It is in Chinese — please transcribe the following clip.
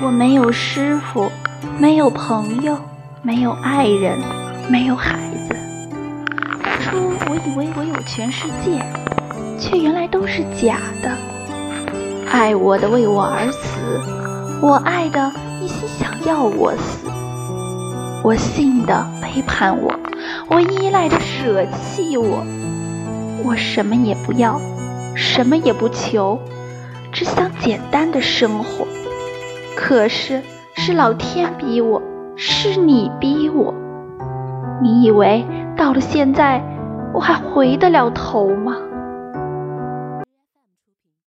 我没有师傅，没有朋友，没有爱人，没有孩子。当初我以为我有全世界，却原来都是假的。爱我的为我而死，我爱的一心想要我死。我信的背叛我，我依赖的舍弃我。我什么也不要，什么也不求，只想简单的生活。可是是老天逼我，是你逼我。你以为到了现在，我还回得了头吗？